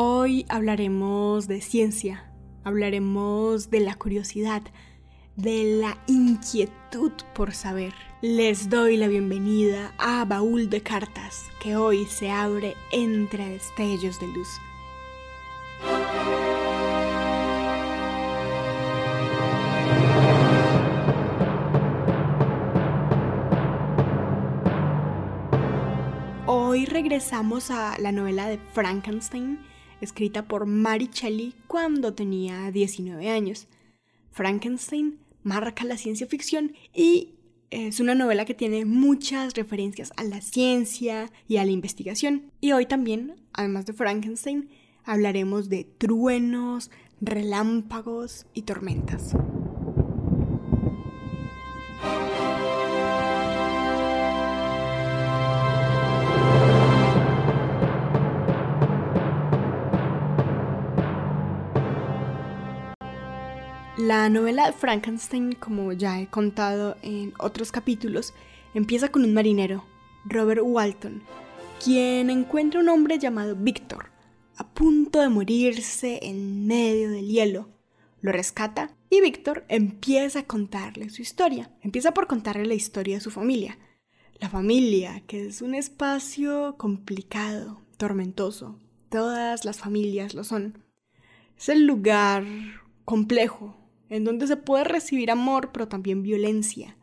Hoy hablaremos de ciencia, hablaremos de la curiosidad, de la inquietud por saber. Les doy la bienvenida a Baúl de Cartas, que hoy se abre entre destellos de luz. Hoy regresamos a la novela de Frankenstein, escrita por Mary Shelley cuando tenía 19 años. Frankenstein marca la ciencia ficción y es una novela que tiene muchas referencias a la ciencia y a la investigación. Y hoy también, además de Frankenstein, hablaremos de truenos, relámpagos y tormentas. La novela de Frankenstein, como ya he contado en otros capítulos, empieza con un marinero, Robert Walton, quien encuentra un hombre llamado Víctor, a punto de morirse en medio del hielo. Lo rescata y Víctor empieza a contarle su historia. Empieza por contarle la historia de su familia. La familia, que es un espacio complicado, tormentoso. Todas las familias lo son. Es el lugar complejo en donde se puede recibir amor, pero también violencia,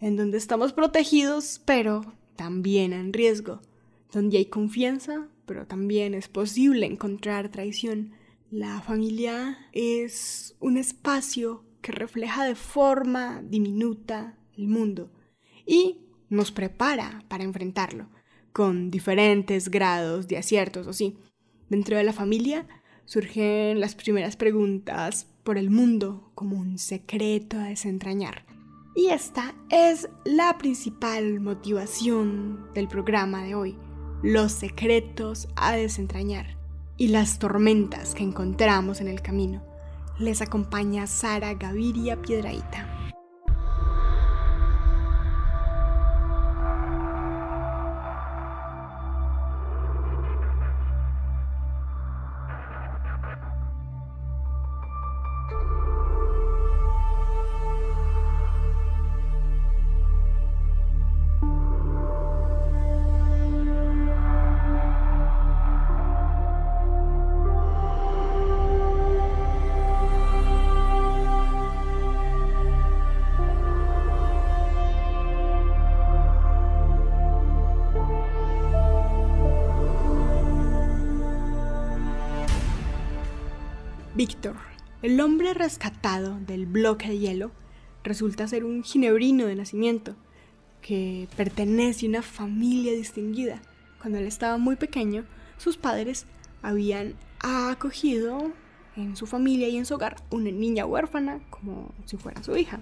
en donde estamos protegidos, pero también en riesgo, donde hay confianza, pero también es posible encontrar traición. La familia es un espacio que refleja de forma diminuta el mundo y nos prepara para enfrentarlo, con diferentes grados de aciertos o sí. Dentro de la familia surgen las primeras preguntas por el mundo como un secreto a desentrañar. Y esta es la principal motivación del programa de hoy, los secretos a desentrañar y las tormentas que encontramos en el camino. Les acompaña Sara Gaviria Piedraíta. Víctor, el hombre rescatado del bloque de hielo, resulta ser un ginebrino de nacimiento que pertenece a una familia distinguida. Cuando él estaba muy pequeño, sus padres habían acogido en su familia y en su hogar una niña huérfana como si fuera su hija.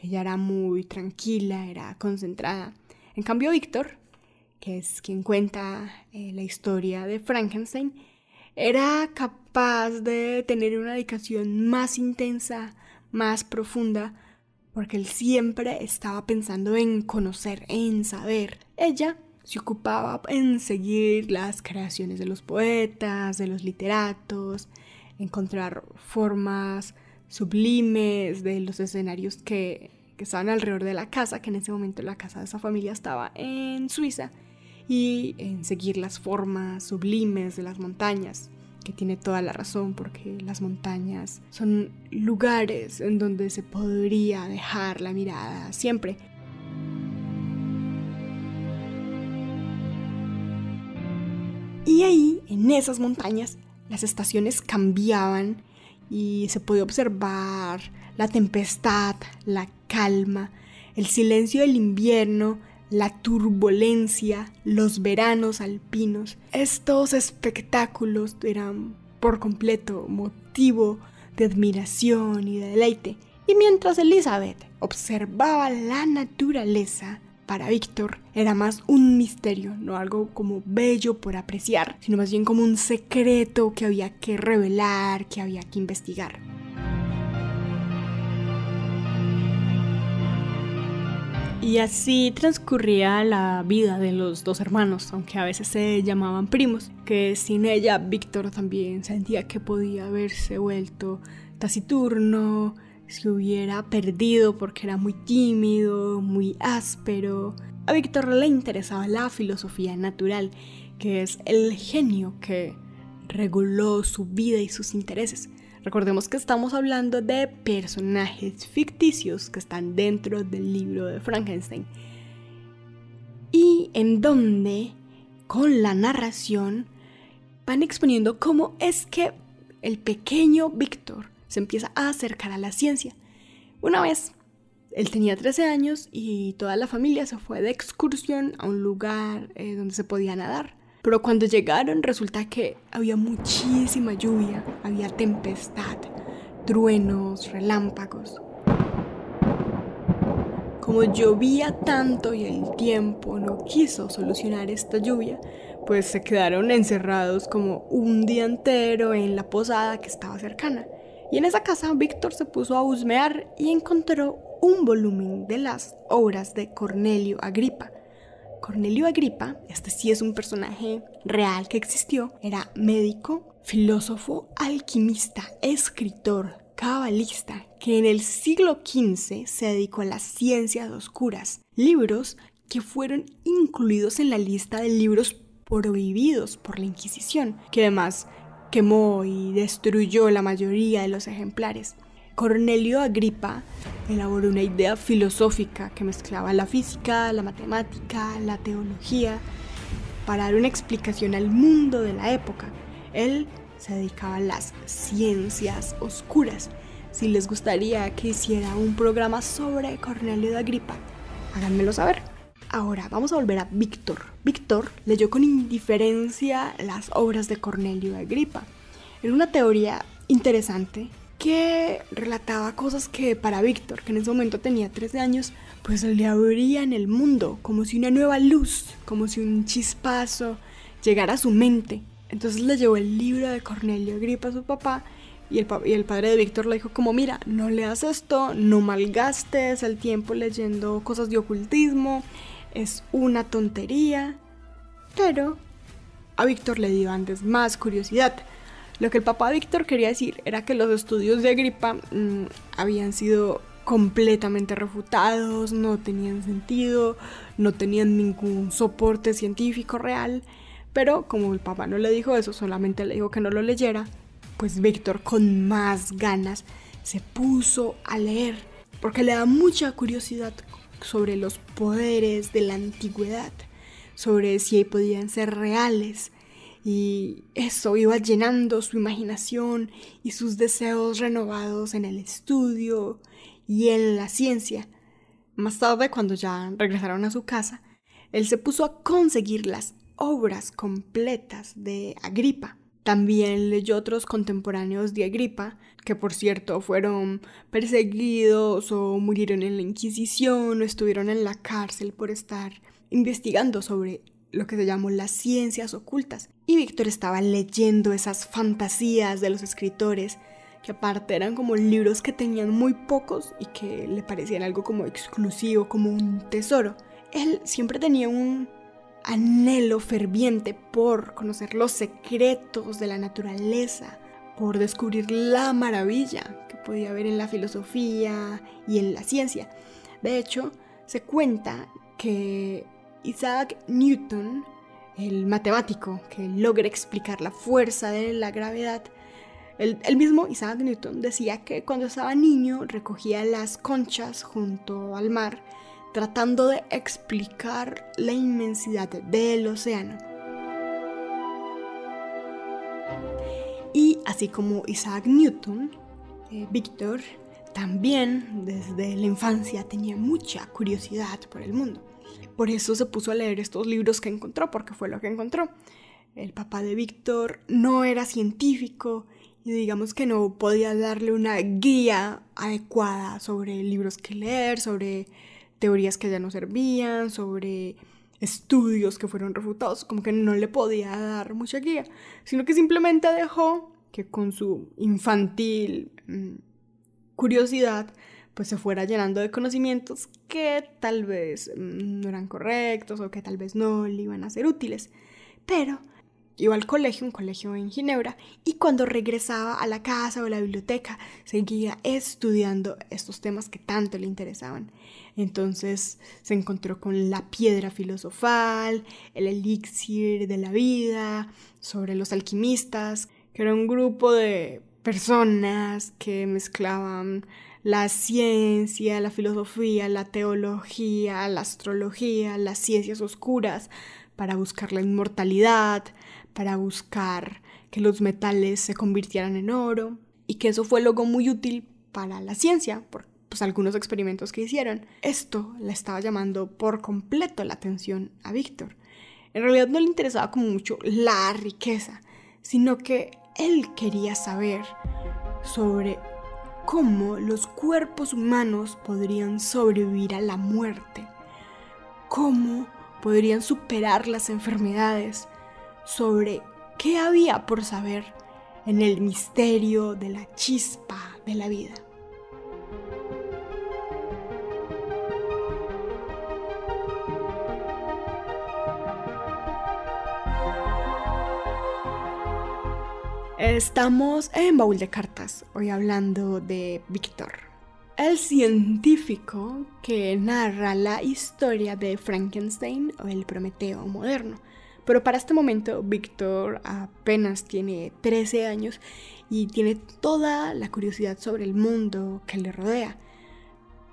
Ella era muy tranquila, era concentrada. En cambio, Víctor, que es quien cuenta eh, la historia de Frankenstein, era capaz de tener una dedicación más intensa, más profunda, porque él siempre estaba pensando en conocer, en saber. Ella se ocupaba en seguir las creaciones de los poetas, de los literatos, encontrar formas sublimes de los escenarios que, que estaban alrededor de la casa, que en ese momento la casa de esa familia estaba en Suiza y en seguir las formas sublimes de las montañas, que tiene toda la razón porque las montañas son lugares en donde se podría dejar la mirada siempre. Y ahí, en esas montañas, las estaciones cambiaban y se podía observar la tempestad, la calma, el silencio del invierno, la turbulencia, los veranos alpinos. Estos espectáculos eran por completo motivo de admiración y de deleite. Y mientras Elizabeth observaba la naturaleza, para Víctor era más un misterio, no algo como bello por apreciar, sino más bien como un secreto que había que revelar, que había que investigar. Y así transcurría la vida de los dos hermanos, aunque a veces se llamaban primos, que sin ella Víctor también sentía que podía haberse vuelto taciturno, se hubiera perdido porque era muy tímido, muy áspero. A Víctor le interesaba la filosofía natural, que es el genio que reguló su vida y sus intereses. Recordemos que estamos hablando de personajes ficticios que están dentro del libro de Frankenstein. Y en donde, con la narración, van exponiendo cómo es que el pequeño Víctor se empieza a acercar a la ciencia. Una vez, él tenía 13 años y toda la familia se fue de excursión a un lugar eh, donde se podía nadar. Pero cuando llegaron resulta que había muchísima lluvia, había tempestad, truenos, relámpagos. Como llovía tanto y el tiempo no quiso solucionar esta lluvia, pues se quedaron encerrados como un día entero en la posada que estaba cercana. Y en esa casa Víctor se puso a husmear y encontró un volumen de las obras de Cornelio Agripa, Cornelio Agripa, este sí es un personaje real que existió, era médico, filósofo, alquimista, escritor, cabalista, que en el siglo XV se dedicó a las ciencias oscuras, libros que fueron incluidos en la lista de libros prohibidos por la Inquisición, que además quemó y destruyó la mayoría de los ejemplares. Cornelio Agripa elaboró una idea filosófica que mezclaba la física, la matemática, la teología, para dar una explicación al mundo de la época. Él se dedicaba a las ciencias oscuras. Si les gustaría que hiciera un programa sobre Cornelio de Agripa, háganmelo saber. Ahora vamos a volver a Víctor. Víctor leyó con indiferencia las obras de Cornelio de Agripa. Era una teoría interesante que relataba cosas que para Víctor, que en ese momento tenía 13 años, pues le abrían el mundo, como si una nueva luz, como si un chispazo llegara a su mente. Entonces le llevó el libro de Cornelio Agripa a su papá y el, y el padre de Víctor le dijo como, mira, no leas esto, no malgastes el tiempo leyendo cosas de ocultismo, es una tontería. Pero a Víctor le dio antes más curiosidad. Lo que el papá Víctor quería decir era que los estudios de Agripa mm, habían sido completamente refutados, no tenían sentido, no tenían ningún soporte científico real, pero como el papá no le dijo eso, solamente le dijo que no lo leyera, pues Víctor con más ganas se puso a leer, porque le da mucha curiosidad sobre los poderes de la antigüedad, sobre si podían ser reales, y eso iba llenando su imaginación y sus deseos renovados en el estudio y en la ciencia. Más tarde, cuando ya regresaron a su casa, él se puso a conseguir las obras completas de Agripa. También leyó otros contemporáneos de Agripa, que por cierto fueron perseguidos o murieron en la Inquisición o estuvieron en la cárcel por estar investigando sobre lo que se llamó las ciencias ocultas. Y Víctor estaba leyendo esas fantasías de los escritores, que aparte eran como libros que tenían muy pocos y que le parecían algo como exclusivo, como un tesoro. Él siempre tenía un anhelo ferviente por conocer los secretos de la naturaleza, por descubrir la maravilla que podía haber en la filosofía y en la ciencia. De hecho, se cuenta que Isaac Newton, el matemático que logra explicar la fuerza de la gravedad, el, mismo Isaac Newton decía que cuando estaba niño recogía las conchas junto al mar tratando de explicar la inmensidad del océano. Y así como Isaac Newton, eh, Víctor también desde la infancia tenía mucha curiosidad por el mundo. Por eso se puso a leer estos libros que encontró, porque fue lo que encontró. El papá de Víctor no era científico y digamos que no podía darle una guía adecuada sobre libros que leer, sobre teorías que ya no servían, sobre estudios que fueron refutados, como que no le podía dar mucha guía, sino que simplemente dejó que con su infantil mm, curiosidad pues se fuera llenando de conocimientos que tal vez mm, no eran correctos o que tal vez no le iban a ser útiles. Pero iba al colegio, un colegio en Ginebra, y cuando regresaba a la casa o a la biblioteca seguía estudiando estos temas que tanto le interesaban. Entonces se encontró con la piedra filosofal, el elixir de la vida, sobre los alquimistas, que era un grupo de personas que mezclaban la ciencia, la filosofía, la teología, la astrología, las ciencias oscuras, para buscar la inmortalidad, para buscar que los metales se convirtieran en oro y que eso fue luego muy útil para la ciencia, por pues, algunos experimentos que hicieron. Esto le estaba llamando por completo la atención a Víctor. En realidad no le interesaba como mucho la riqueza, sino que él quería saber sobre cómo los cuerpos humanos podrían sobrevivir a la muerte, cómo podrían superar las enfermedades, sobre qué había por saber en el misterio de la chispa de la vida. Estamos en Baúl de Cartas, hoy hablando de Víctor, el científico que narra la historia de Frankenstein o el Prometeo moderno. Pero para este momento Víctor apenas tiene 13 años y tiene toda la curiosidad sobre el mundo que le rodea.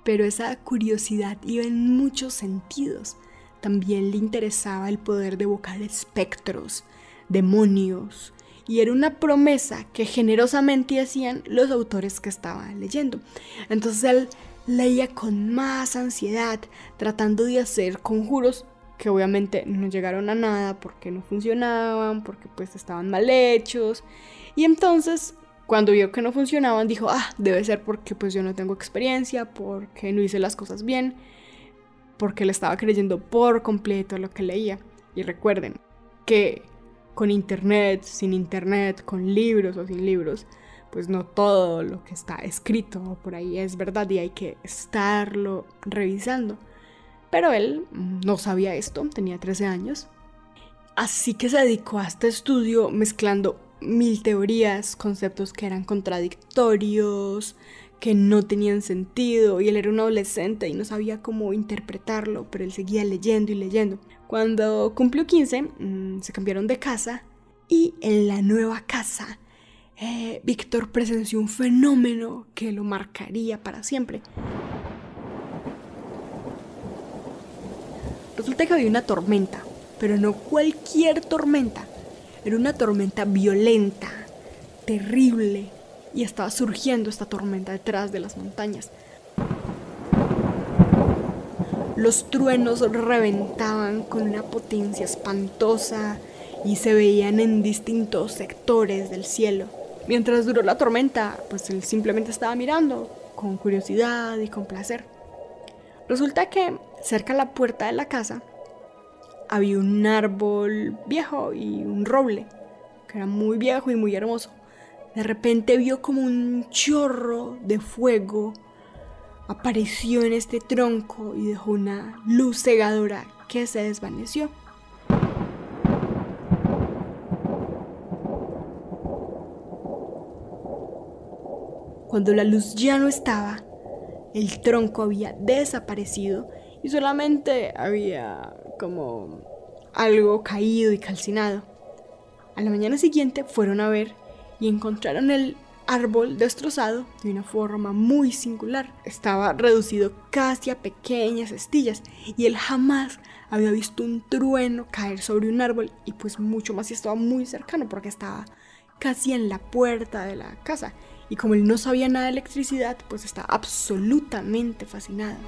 Pero esa curiosidad iba en muchos sentidos. También le interesaba el poder de evocar espectros, demonios, y era una promesa que generosamente hacían los autores que estaba leyendo. Entonces él leía con más ansiedad, tratando de hacer conjuros que obviamente no llegaron a nada porque no funcionaban, porque pues estaban mal hechos. Y entonces, cuando vio que no funcionaban, dijo, ah, debe ser porque pues yo no tengo experiencia, porque no hice las cosas bien, porque le estaba creyendo por completo lo que leía. Y recuerden que con internet, sin internet, con libros o sin libros, pues no todo lo que está escrito por ahí es verdad y hay que estarlo revisando. Pero él no sabía esto, tenía 13 años. Así que se dedicó a este estudio mezclando mil teorías, conceptos que eran contradictorios, que no tenían sentido, y él era un adolescente y no sabía cómo interpretarlo, pero él seguía leyendo y leyendo. Cuando cumplió 15, mm, se cambiaron de casa y en la nueva casa, eh, Víctor presenció un fenómeno que lo marcaría para siempre. Resulta que había una tormenta, pero no cualquier tormenta. Era una tormenta violenta, terrible, y estaba surgiendo esta tormenta detrás de las montañas. Los truenos reventaban con una potencia espantosa y se veían en distintos sectores del cielo. Mientras duró la tormenta, pues él simplemente estaba mirando, con curiosidad y con placer. Resulta que cerca de la puerta de la casa había un árbol viejo y un roble, que era muy viejo y muy hermoso. De repente vio como un chorro de fuego apareció en este tronco y dejó una luz cegadora que se desvaneció. Cuando la luz ya no estaba, el tronco había desaparecido y solamente había como algo caído y calcinado. A la mañana siguiente fueron a ver y encontraron el árbol destrozado de una forma muy singular. Estaba reducido casi a pequeñas estillas y él jamás había visto un trueno caer sobre un árbol y pues mucho más si estaba muy cercano porque estaba casi en la puerta de la casa y como él no sabía nada de electricidad pues estaba absolutamente fascinado.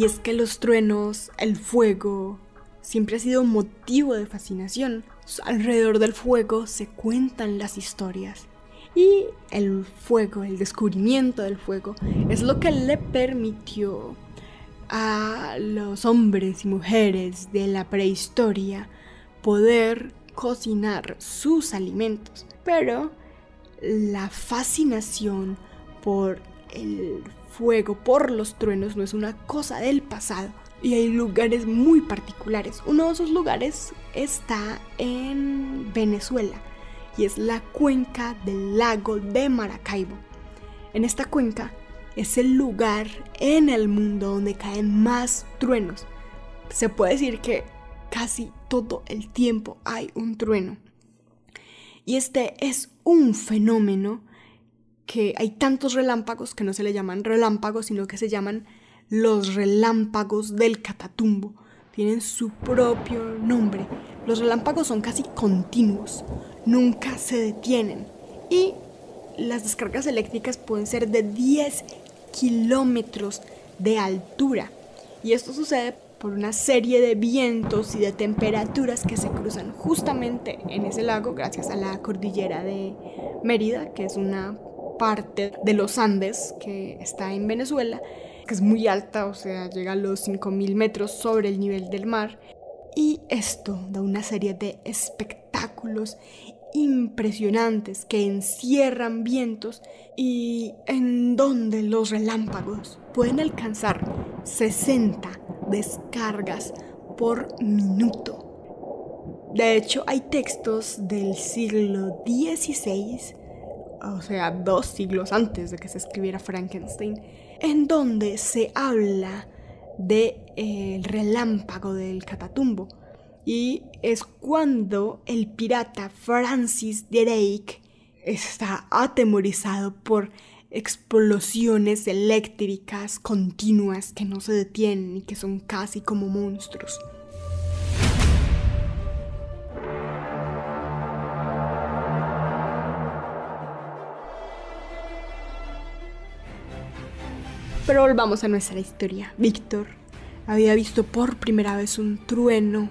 Y es que los truenos, el fuego, siempre ha sido motivo de fascinación. Alrededor del fuego se cuentan las historias. Y el fuego, el descubrimiento del fuego, es lo que le permitió a los hombres y mujeres de la prehistoria poder cocinar sus alimentos. Pero la fascinación por el fuego, por los truenos, no es una cosa del pasado. Y hay lugares muy particulares. Uno de esos lugares está en Venezuela y es la cuenca del lago de Maracaibo. En esta cuenca es el lugar en el mundo donde caen más truenos. Se puede decir que casi todo el tiempo hay un trueno. Y este es un fenómeno que hay tantos relámpagos que no se le llaman relámpagos, sino que se llaman los relámpagos del Catatumbo. Tienen su propio nombre. Los relámpagos son casi continuos, nunca se detienen. Y las descargas eléctricas pueden ser de 10 kilómetros de altura. Y esto sucede por una serie de vientos y de temperaturas que se cruzan justamente en ese lago gracias a la cordillera de Mérida, que es una parte de los Andes que está en Venezuela, que es muy alta, o sea, llega a los 5.000 metros sobre el nivel del mar. Y esto da una serie de espectáculos impresionantes que encierran vientos y en donde los relámpagos pueden alcanzar 60 descargas por minuto. De hecho, hay textos del siglo XVI, o sea, dos siglos antes de que se escribiera Frankenstein, en donde se habla del de, relámpago del catatumbo y es cuando el pirata Francis Drake está atemorizado por explosiones eléctricas continuas que no se detienen y que son casi como monstruos. Pero volvamos a nuestra historia. Víctor había visto por primera vez un trueno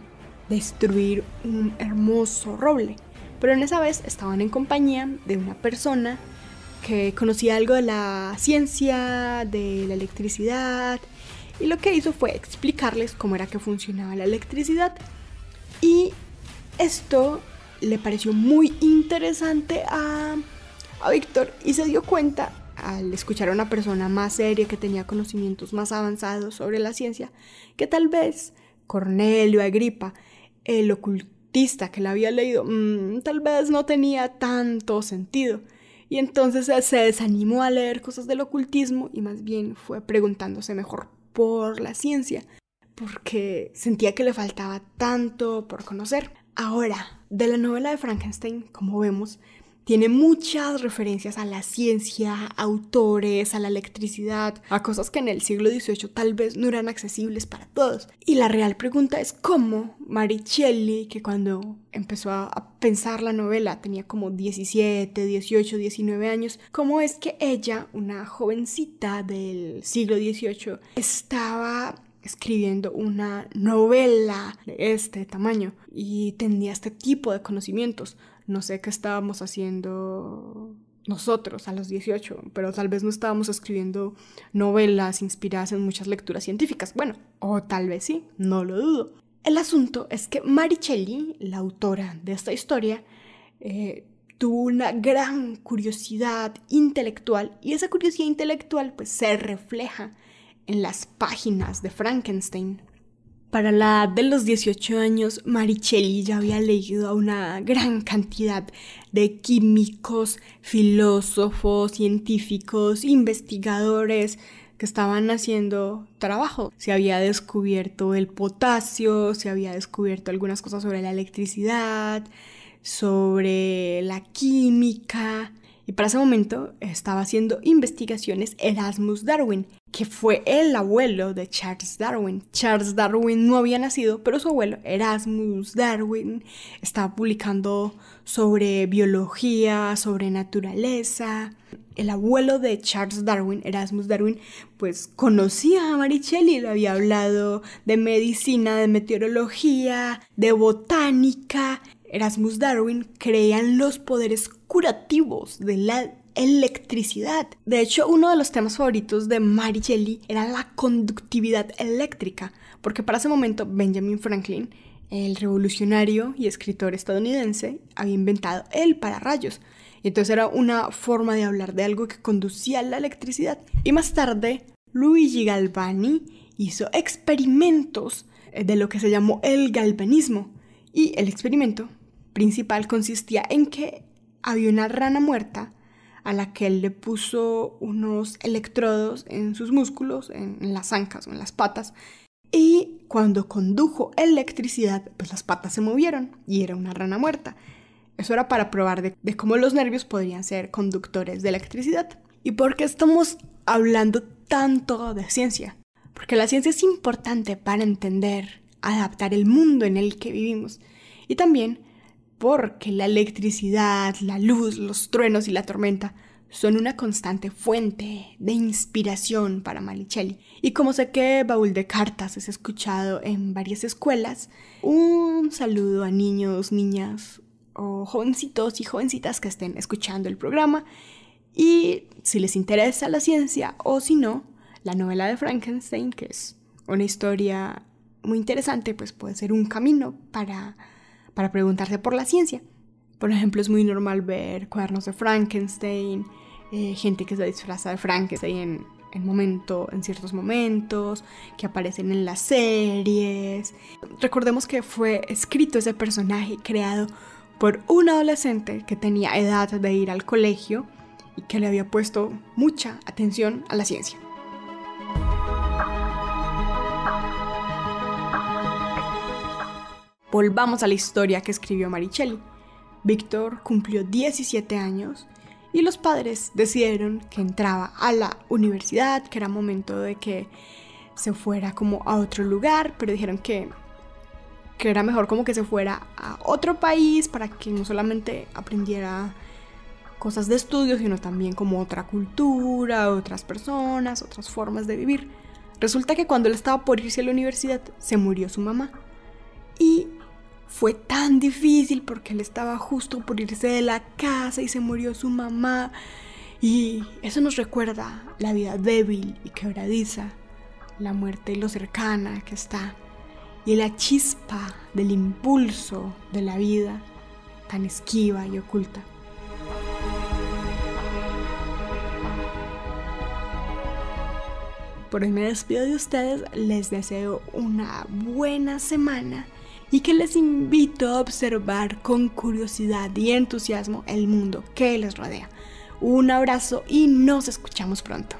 destruir un hermoso roble. Pero en esa vez estaban en compañía de una persona que conocía algo de la ciencia, de la electricidad, y lo que hizo fue explicarles cómo era que funcionaba la electricidad. Y esto le pareció muy interesante a, a Víctor y se dio cuenta al escuchar a una persona más seria que tenía conocimientos más avanzados sobre la ciencia, que tal vez Cornelio Agripa el ocultista que la había leído mm, tal vez no tenía tanto sentido. Y entonces se desanimó a leer cosas del ocultismo y más bien fue preguntándose mejor por la ciencia, porque sentía que le faltaba tanto por conocer. Ahora, de la novela de Frankenstein, como vemos, tiene muchas referencias a la ciencia, autores, a la electricidad, a cosas que en el siglo XVIII tal vez no eran accesibles para todos. Y la real pregunta es cómo Maricelli, que cuando empezó a pensar la novela tenía como 17, 18, 19 años, cómo es que ella, una jovencita del siglo XVIII, estaba escribiendo una novela de este tamaño y tenía este tipo de conocimientos. No sé qué estábamos haciendo nosotros a los 18, pero tal vez no estábamos escribiendo novelas inspiradas en muchas lecturas científicas. Bueno, o tal vez sí, no lo dudo. El asunto es que Maricelli, la autora de esta historia, eh, tuvo una gran curiosidad intelectual y esa curiosidad intelectual pues se refleja en las páginas de Frankenstein. Para la edad de los 18 años, Maricelli ya había leído a una gran cantidad de químicos, filósofos, científicos, investigadores que estaban haciendo trabajo. Se había descubierto el potasio, se había descubierto algunas cosas sobre la electricidad, sobre la química. Y para ese momento estaba haciendo investigaciones Erasmus Darwin, que fue el abuelo de Charles Darwin. Charles Darwin no había nacido, pero su abuelo, Erasmus Darwin, estaba publicando sobre biología, sobre naturaleza. El abuelo de Charles Darwin, Erasmus Darwin, pues conocía a Maricelli, le había hablado de medicina, de meteorología, de botánica. Erasmus Darwin creía en los poderes curativos de la electricidad. De hecho, uno de los temas favoritos de Mary era la conductividad eléctrica, porque para ese momento Benjamin Franklin el revolucionario y escritor estadounidense, había inventado el pararrayos. Entonces era una forma de hablar de algo que conducía la electricidad. Y más tarde, Luigi Galvani hizo experimentos de lo que se llamó el galvanismo. Y el experimento principal consistía en que había una rana muerta a la que él le puso unos electrodos en sus músculos, en, las ancas o en las patas, y cuando condujo electricidad, pues las patas se movieron y era una rana muerta. Eso era para probar de, de cómo los nervios podrían ser conductores de electricidad. ¿Y por qué estamos hablando tanto de ciencia? Porque la ciencia es importante para entender, adaptar el mundo en el que vivimos y también porque la electricidad, la luz, los truenos y la tormenta son una constante fuente de inspiración para Malicelli. Y como sé que Baúl de Cartas es escuchado en varias escuelas, un saludo a niños, niñas o jovencitos y jovencitas que estén escuchando el programa. Y si les interesa la ciencia o si no, la novela de Frankenstein, que es una historia muy interesante, pues puede ser un camino para para preguntarse por la ciencia. Por ejemplo, es muy normal ver cuadernos de Frankenstein, eh, gente que se disfraza de Frankenstein en, momento, en ciertos momentos, que aparecen en las series. Recordemos que fue escrito ese personaje creado por un adolescente que tenía edad de ir al colegio y que le había puesto mucha atención a la ciencia. Volvamos a la historia que escribió Maricelli. Víctor cumplió 17 años y los padres decidieron que entraba a la universidad, que era momento de que se fuera como a otro lugar, pero dijeron que, que era mejor como que se fuera a otro país para que no solamente aprendiera cosas de estudio, sino también como otra cultura, otras personas, otras formas de vivir. Resulta que cuando él estaba por irse a la universidad, se murió su mamá. Y fue tan difícil porque él estaba justo por irse de la casa y se murió su mamá. Y eso nos recuerda la vida débil y quebradiza, la muerte y lo cercana que está, y la chispa del impulso de la vida tan esquiva y oculta. Por hoy me despido de ustedes, les deseo una buena semana y que les invito a observar con curiosidad y entusiasmo el mundo que les rodea. Un abrazo y nos escuchamos pronto.